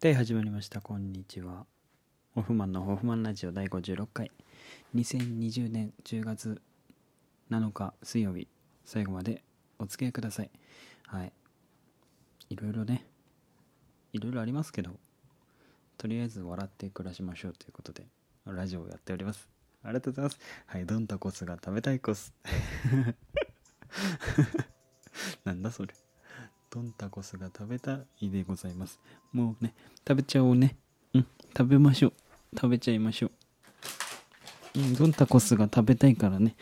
で始まりました。こんにちは。ホフマンのホフマンラジオ第56回。2020年10月7日水曜日。最後までお付き合いください。はい。いろいろね。いろいろありますけど。とりあえず笑って暮らしましょう。ということでラジオをやっております。ありがとうございます。はい。ドンタコスが食べたいコス。なんだそれ。ドンタコスが食べたいでございます。もうね食べちゃおうね。うん食べましょう。食べちゃいましょう。うんドンタコスが食べたいからね。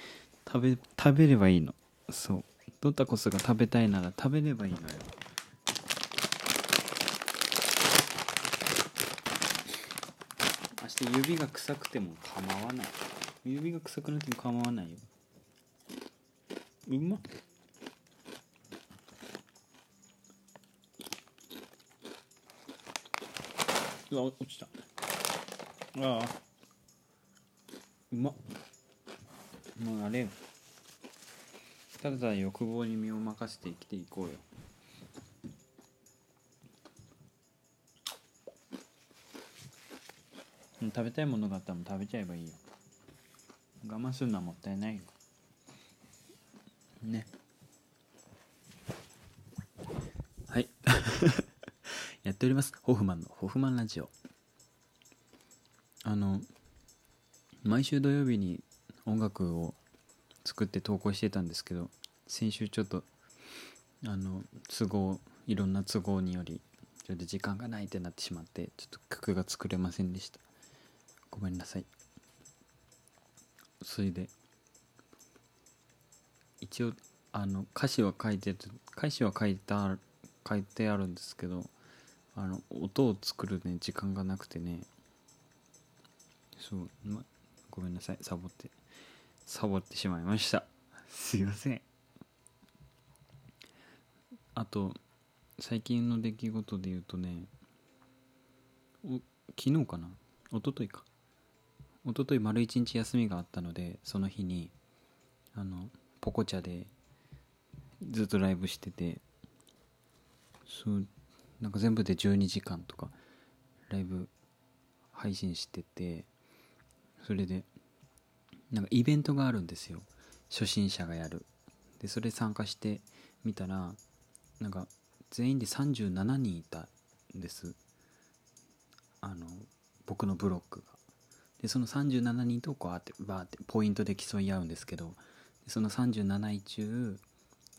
食べ食べればいいの。そう。ドンタコスが食べたいなら食べればいいのよ。明日指が臭くても構わない。指が臭くなっても構わないよ。うまっうわ落ちた。ああ。うまっ。もうあれよただただ欲望に身を任せて生きていこうよ。う食べたいものがあったら食べちゃえばいいよ。我慢するのはもったいないよ。ね。はい。っております。ホフマンのホフマンラジオ。あの毎週土曜日に音楽を作って投稿してたんですけど先週ちょっとあの都合いろんな都合によりちょっと時間がないってなってしまってちょっと曲が作れませんでした。ごめんなさい。それで一応あの歌詞は書いてて歌詞は書いてある書いてあるんですけどあの音を作るね時間がなくてね。そう、ま、ごめんなさい。サボって。サボってしまいました。すいません。あと最近の出来事で言うとねお昨日かな？一昨日か。一昨日丸一日休みがあったのでその日にあのポコチャでずっとライブしてて。そうなんか全部で12時間とかライブ配信しててそれでなんかイベントがあるんですよ。初心者がやる。でそれ参加してみたらなんか全員で37人いたんです。あの僕のブロックが。でその37人とこうあってバーってポイントで競い合うんですけどその37位中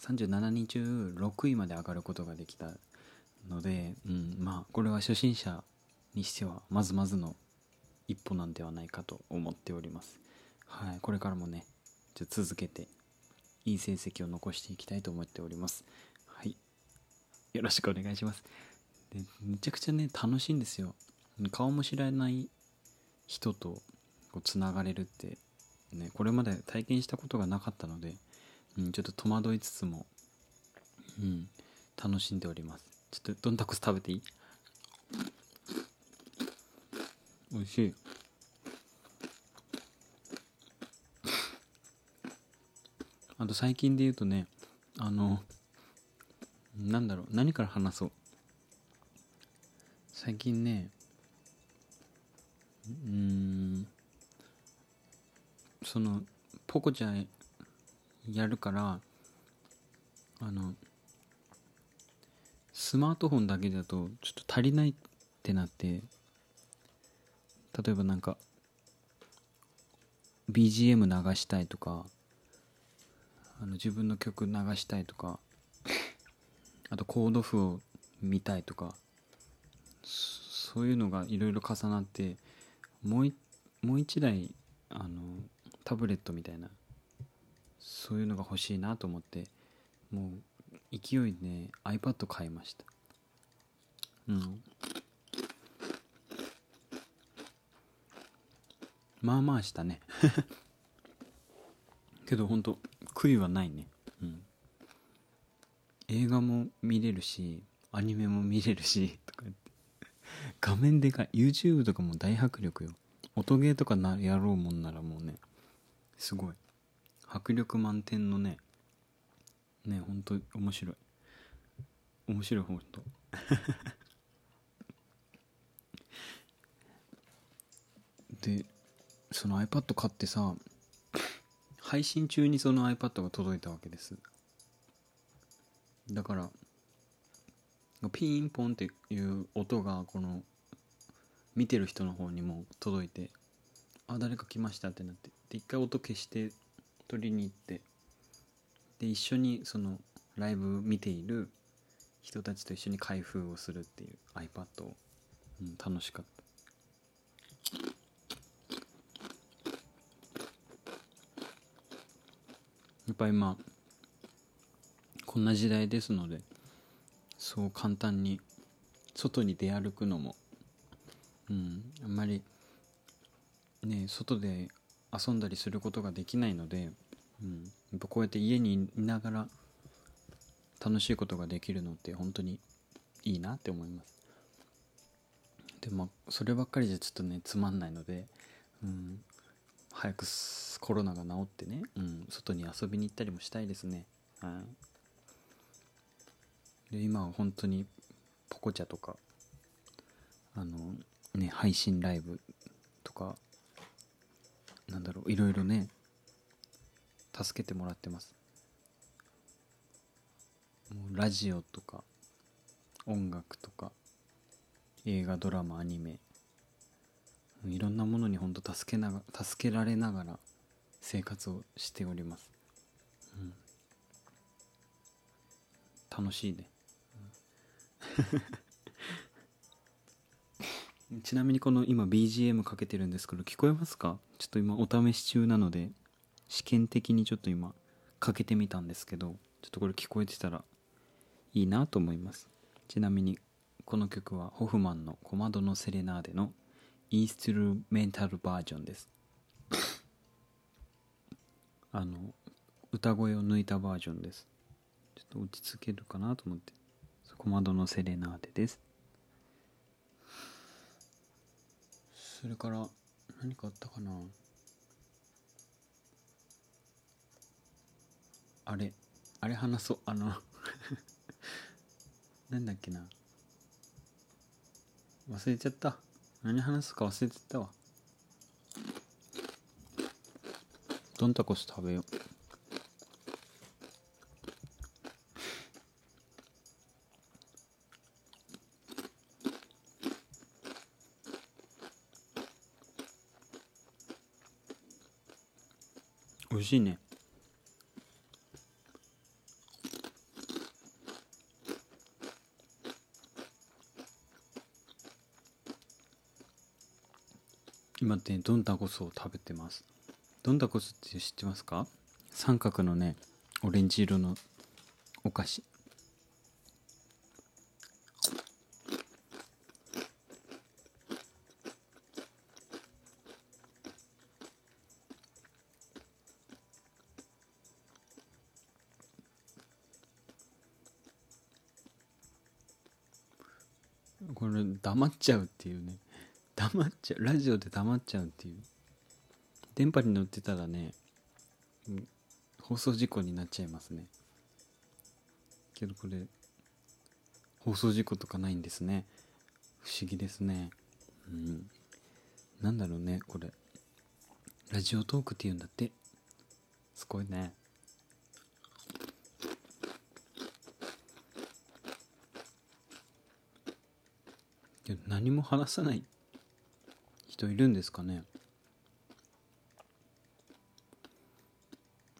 37人中6位まで上がることができたので、うん、まあこれは初心者にしてはまずまずの一歩なんではないかと思っております。はいこれからもねじゃ続けていい成績を残していきたいと思っております。はいよろしくお願いします。でめちゃくちゃね楽しいんですよ。顔も知らない人とこうつながれるってねこれまで体験したことがなかったので、うん、ちょっと戸惑いつつも、うん、楽しんでおります。ちょっとどんたこ食べていい？美味しい。あと最近で言うとねあのなんだろう何から話そう？最近ねうんそのポコちゃんやるからあのスマートフォンだけだとちょっと足りないってなって例えばなんか BGM 流したいとかあの自分の曲流したいとかあとコード譜を見たいとかそういうのがいろいろ重なってもうもう一台あのタブレットみたいなそういうのが欲しいなと思ってもう勢いで、iPad 買いました。うん。まあまあしたね。けどほんと悔いはないね。うん。映画も見れるしアニメも見れるしとかって。画面でかい。YouTube とかも大迫力よ。音ゲーとかなやろうもんならもうねすごい。迫力満点のねね本当面白い。面白い本当。でその iPad 買ってさ配信中にその iPad が届いたわけです。だからピンポンっていう音がこの見てる人の方にも届いてあ誰か来ましたってなってで一回音消して取りに行ってで一緒にそのライブ見ている人たちと一緒に開封をするっていう iPad を、うん、楽しかったやっぱ今こんな時代ですのでそう簡単に外に出歩くのもうんあんまりね外で遊んだりすることができないので、うん、やっぱこうやって家にいながら楽しいことができるのって本当にいいなって思います。でもそればっかりじゃちょっとねつまんないので、うん、早くコロナが治ってね、うん、外に遊びに行ったりもしたいですね。はい。で今は本当にポコチャとかあのね配信ライブとかなんだろういろいろね助けてもらってます。もうラジオとか音楽とか映画ドラマアニメいろんなものに本当助けなが助けられながら生活をしております、うん、楽しいね、ちなみにこの今 BGM かけてるんですけど聞こえますか？ちょっと今お試し中なので。試験的にちょっと今かけてみたんですけどちょっとこれ聞こえてたらいいなと思います。ちなみにこの曲はホフマンの「小窓のセレナーデ」のインストゥルメンタルバージョンです。あの歌声を抜いたバージョンです。ちょっと落ち着けるかなと思って。小窓のセレナーデです。それから何かあったかな？あれあれ話そう。あの なんだっけな。忘れちゃった。何話すか忘れてたわ。どんたこス食べよう。美味しいね。今ねドンタコスを食べてます？ドンタコスって知ってますか？三角のねオレンジ色のお菓子。これ黙っちゃうっていうね。黙っちゃうラジオで黙っちゃうっていう。電波に乗ってたらね、放送事故になっちゃいますね。けどこれ放送事故とかないんですね。不思議ですね。うん。なんだろうねこれ。ラジオトークっていうんだって。すごいね。何も話さない。人いるんですかね？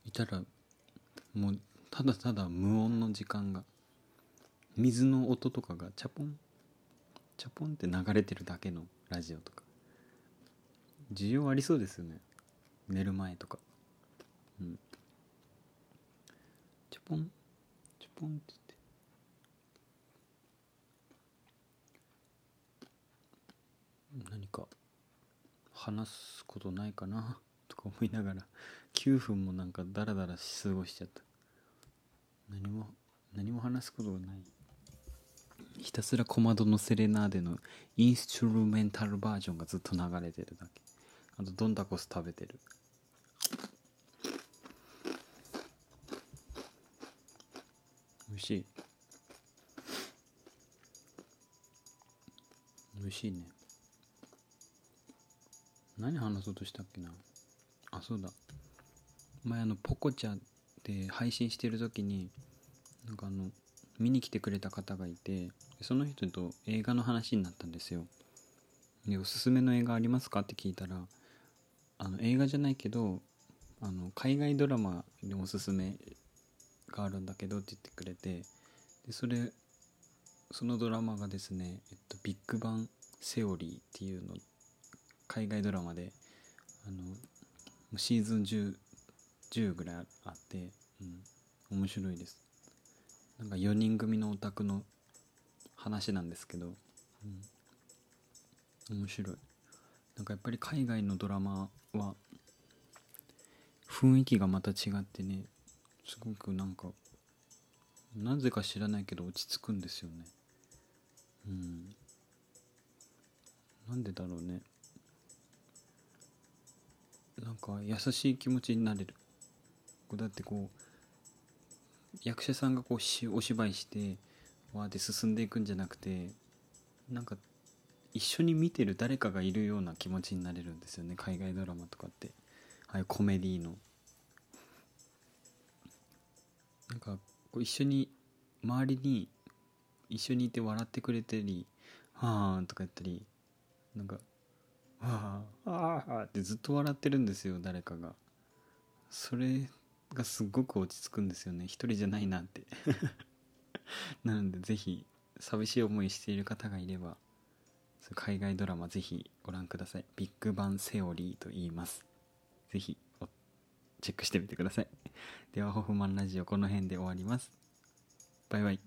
いたらもうただただ無音の時間が水の音とかがチャポン？チャポンって流れてるだけのラジオとか。需要ありそうですよね。寝る前とか。うん。チャポン？チャポンって言って。何か話すことないかな？とか思いながら9分もなんかダラダラ過ごしちゃった。何も何も話すことがない。ひたすら小窓のセレナーデのインストゥルメンタルバージョンがずっと流れてるだけ。あとドンタコス食べてる。美味しい。美味しいね。何話そうとしたっけな？あそうだ。前あのポコチャで配信してる時になんかあの見に来てくれた方がいてその人と映画の話になったんですよ。でおすすめの映画ありますかって聞いたらあの映画じゃないけどあの海外ドラマにおすすめがあるんだけどって言ってくれてでそれそのドラマがですね、えっと、ビッグバンセオリーっていうの海外ドラマであのシーズン 10, 10ぐらいあって、うん、面白いです。なんか4人組のオタクの話なんですけど、うん、面白い。なんかやっぱり海外のドラマは雰囲気がまた違ってねすごくなんかなぜか知らないけど落ち着くんですよね。うん。なんでだろうね。なんか優しい気持ちになれる。だってこう役者さんがこうしお芝居してわーって進んでいくんじゃなくてなんか一緒に見てる誰かがいるような気持ちになれるんですよね。海外ドラマとかって。ああいうコメディの。なんかこう一緒に周りに一緒にいて笑ってくれたり「はあ」とか言ったりなんか「はあああ」ってずっと笑ってるんですよ誰かが。それがすっごく落ち着くんですよね。一人じゃないなって。なのでぜひ寂しい思いしている方がいれば海外ドラマぜひご覧ください。ビッグバンセオリーと言います。ぜひチェックしてみてください。ではホフマンラジオこの辺で終わります。バイバイ